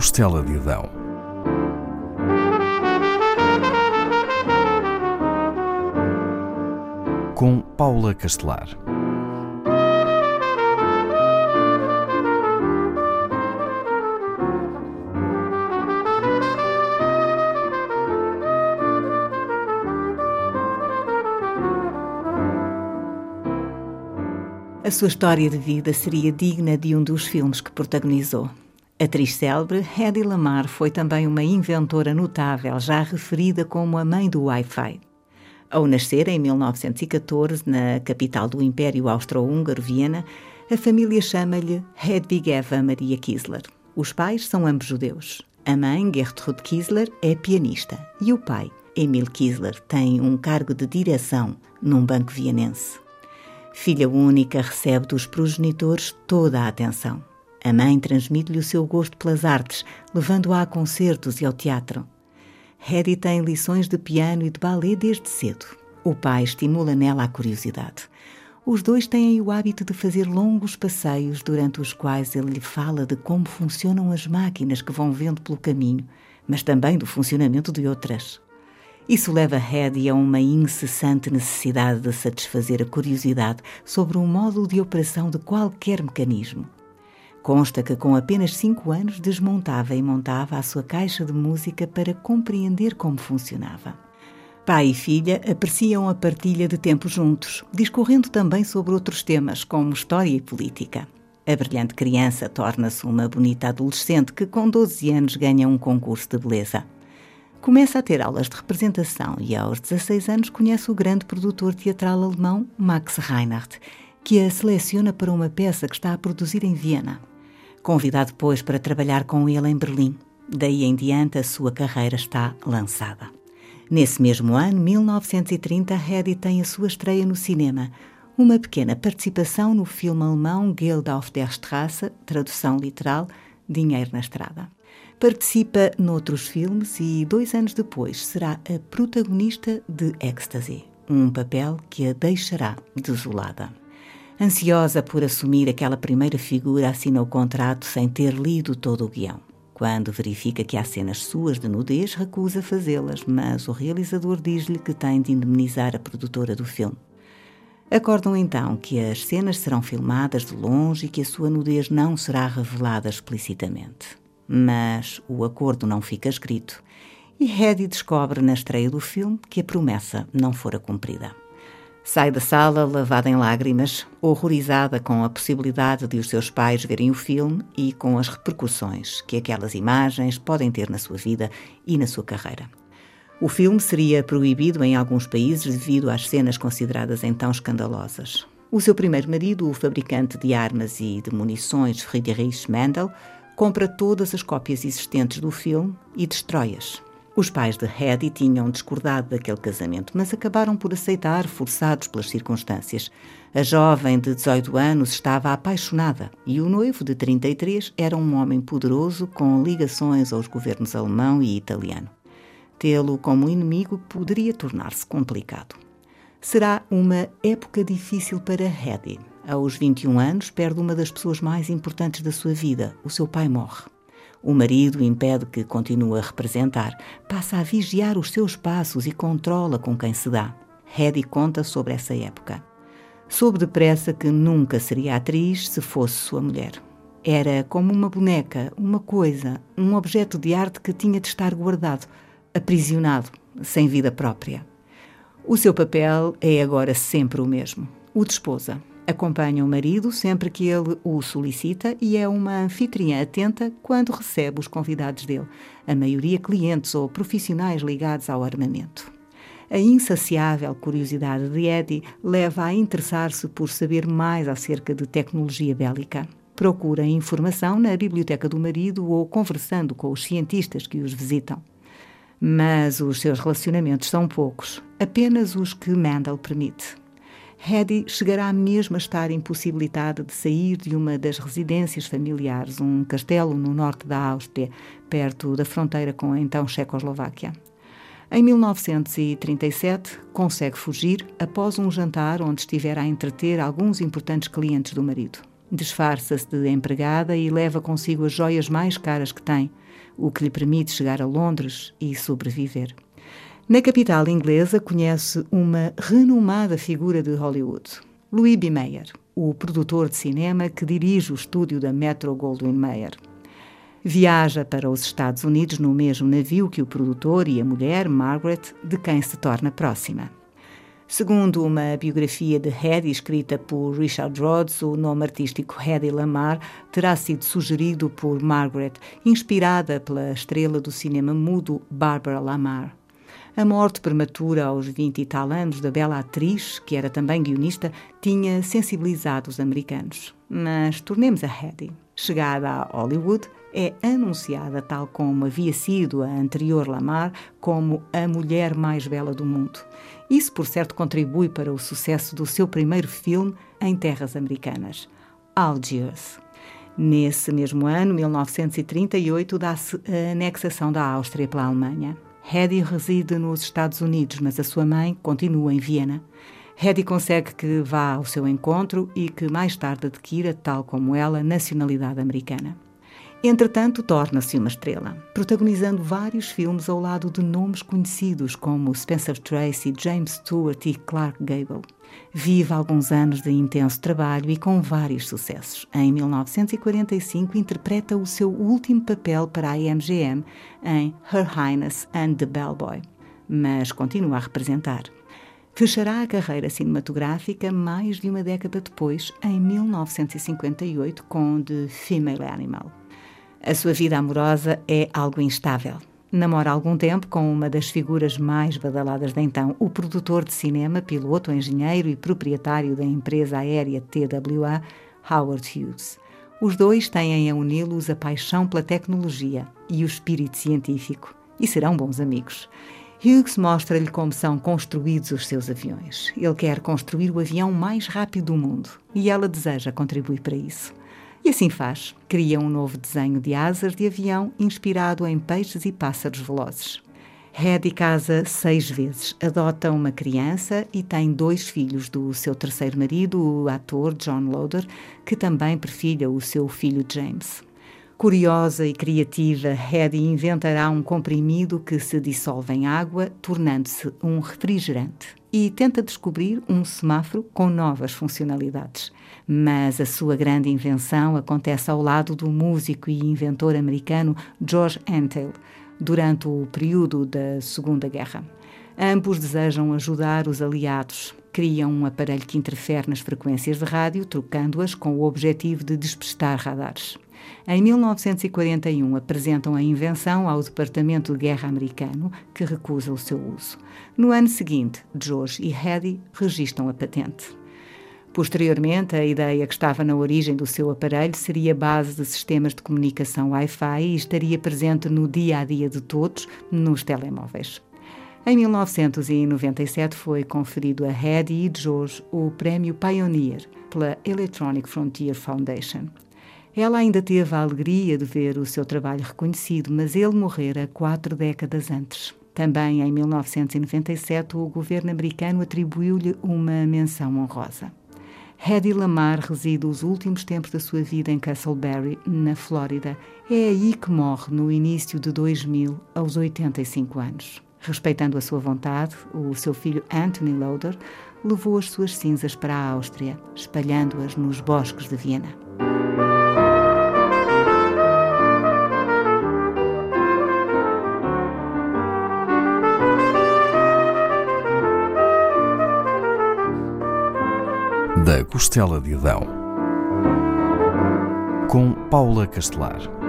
costela de Adão. Com Paula Castelar. A sua história de vida seria digna de um dos filmes que protagonizou. Atriz célebre, Hedy Lamar foi também uma inventora notável, já referida como a mãe do Wi-Fi. Ao nascer em 1914 na capital do Império Austro-Húngaro, Viena, a família chama-lhe Hedwig Eva Maria Kiesler. Os pais são ambos judeus. A mãe, Gertrude Kiesler, é pianista e o pai, Emil Kiesler, tem um cargo de direção num banco vienense. Filha única, recebe dos progenitores toda a atenção. A mãe transmite-lhe o seu gosto pelas artes, levando-a a concertos e ao teatro. Hedy tem lições de piano e de ballet desde cedo. O pai estimula nela a curiosidade. Os dois têm o hábito de fazer longos passeios durante os quais ele lhe fala de como funcionam as máquinas que vão vendo pelo caminho, mas também do funcionamento de outras. Isso leva Hedy a uma incessante necessidade de satisfazer a curiosidade sobre o modo de operação de qualquer mecanismo. Consta que com apenas cinco anos desmontava e montava a sua caixa de música para compreender como funcionava. Pai e filha apreciam a partilha de tempo juntos, discorrendo também sobre outros temas, como história e política. A brilhante criança torna-se uma bonita adolescente que, com 12 anos, ganha um concurso de beleza. Começa a ter aulas de representação e, aos 16 anos, conhece o grande produtor teatral alemão Max Reinhardt, que a seleciona para uma peça que está a produzir em Viena. Convidado depois para trabalhar com ele em Berlim. Daí em diante, a sua carreira está lançada. Nesse mesmo ano, 1930, Hedy tem a sua estreia no cinema, uma pequena participação no filme alemão Geld auf der Straße, tradução literal, Dinheiro na Estrada. Participa noutros filmes e, dois anos depois, será a protagonista de Ecstasy, um papel que a deixará desolada. Ansiosa por assumir aquela primeira figura, assina o contrato sem ter lido todo o guião. Quando verifica que há cenas suas de nudez, recusa fazê-las, mas o realizador diz-lhe que tem de indemnizar a produtora do filme. Acordam então que as cenas serão filmadas de longe e que a sua nudez não será revelada explicitamente mas o acordo não fica escrito e Hedy descobre na estreia do filme que a promessa não fora cumprida. Sai da sala lavada em lágrimas, horrorizada com a possibilidade de os seus pais verem o filme e com as repercussões que aquelas imagens podem ter na sua vida e na sua carreira. O filme seria proibido em alguns países devido às cenas consideradas então escandalosas. O seu primeiro marido, o fabricante de armas e de munições Friedrich Mendel, compra todas as cópias existentes do filme e destrói-as. Os pais de Hedy tinham discordado daquele casamento, mas acabaram por aceitar, forçados pelas circunstâncias. A jovem de 18 anos estava apaixonada e o noivo de 33 era um homem poderoso com ligações aos governos alemão e italiano. Tê-lo como inimigo poderia tornar-se complicado. Será uma época difícil para Hedy, aos 21 anos, perde uma das pessoas mais importantes da sua vida. O seu pai morre. O marido impede que continue a representar, passa a vigiar os seus passos e controla com quem se dá. Hedy conta sobre essa época. Soube depressa que nunca seria atriz se fosse sua mulher. Era como uma boneca, uma coisa, um objeto de arte que tinha de estar guardado, aprisionado, sem vida própria. O seu papel é agora sempre o mesmo: o de esposa. Acompanha o marido sempre que ele o solicita e é uma anfitriã atenta quando recebe os convidados dele, a maioria clientes ou profissionais ligados ao armamento. A insaciável curiosidade de Eddie leva a interessar-se por saber mais acerca de tecnologia bélica. Procura informação na biblioteca do marido ou conversando com os cientistas que os visitam. Mas os seus relacionamentos são poucos, apenas os que Mendel permite. Hedy chegará mesmo a estar impossibilitada de sair de uma das residências familiares, um castelo no norte da Áustria, perto da fronteira com a então Checoslováquia. Em 1937, consegue fugir após um jantar onde estivera a entreter alguns importantes clientes do marido. Disfarça-se de empregada e leva consigo as joias mais caras que tem. o que lhe permite chegar a Londres e sobreviver. Na capital inglesa conhece uma renomada figura de Hollywood, Louis B. Mayer, o produtor de cinema que dirige o estúdio da Metro Goldwyn Mayer. Viaja para os Estados Unidos no mesmo navio que o produtor e a mulher, Margaret, de quem se torna próxima. Segundo uma biografia de Hedy escrita por Richard Rhodes, o nome artístico Hedy Lamar terá sido sugerido por Margaret, inspirada pela estrela do cinema mudo Barbara Lamar. A morte prematura aos 20 e tal anos da bela atriz, que era também guionista, tinha sensibilizado os americanos. Mas tornemos a Hedy. Chegada a Hollywood, é anunciada, tal como havia sido a anterior Lamar, como a mulher mais bela do mundo. Isso, por certo, contribui para o sucesso do seu primeiro filme em terras americanas, Algiers. Nesse mesmo ano, 1938, dá-se a anexação da Áustria pela Alemanha. Hedy reside nos Estados Unidos, mas a sua mãe continua em Viena. Hedy consegue que vá ao seu encontro e que mais tarde adquira, tal como ela, nacionalidade americana. Entretanto, torna-se uma estrela, protagonizando vários filmes ao lado de nomes conhecidos como Spencer Tracy, James Stewart e Clark Gable. Vive alguns anos de intenso trabalho e com vários sucessos. Em 1945, interpreta o seu último papel para a MGM em Her Highness and the Bellboy, mas continua a representar. Fechará a carreira cinematográfica mais de uma década depois, em 1958, com The Female Animal. A sua vida amorosa é algo instável. Namora algum tempo com uma das figuras mais badaladas de então, o produtor de cinema, piloto, engenheiro e proprietário da empresa aérea TWA, Howard Hughes. Os dois têm a uni-los a paixão pela tecnologia e o espírito científico, e serão bons amigos. Hughes mostra-lhe como são construídos os seus aviões. Ele quer construir o avião mais rápido do mundo e ela deseja contribuir para isso. E assim faz. Cria um novo desenho de asas de avião inspirado em peixes e pássaros velozes. Hedy casa seis vezes, adota uma criança e tem dois filhos do seu terceiro marido, o ator John Loder, que também perfilha o seu filho James. Curiosa e criativa, Hedy inventará um comprimido que se dissolve em água, tornando-se um refrigerante e tenta descobrir um semáforo com novas funcionalidades. Mas a sua grande invenção acontece ao lado do músico e inventor americano George Antheil, durante o período da Segunda Guerra. Ambos desejam ajudar os aliados. Criam um aparelho que interfere nas frequências de rádio, trocando-as com o objetivo de despistar radares. Em 1941, apresentam a invenção ao Departamento de Guerra americano, que recusa o seu uso. No ano seguinte, George e Hedy registram a patente. Posteriormente, a ideia que estava na origem do seu aparelho seria base de sistemas de comunicação Wi-Fi e estaria presente no dia a dia de todos nos telemóveis. Em 1997 foi conferido a Hedy e George o prémio Pioneer pela Electronic Frontier Foundation. Ela ainda teve a alegria de ver o seu trabalho reconhecido, mas ele morrera quatro décadas antes. Também em 1997, o governo americano atribuiu-lhe uma menção honrosa. Hedy Lamar reside os últimos tempos da sua vida em Castleberry, na Flórida. É aí que morre no início de 2000, aos 85 anos. Respeitando a sua vontade, o seu filho Anthony Loder levou as suas cinzas para a Áustria, espalhando-as nos bosques de Viena. Da Costela de Adão, com Paula Castelar.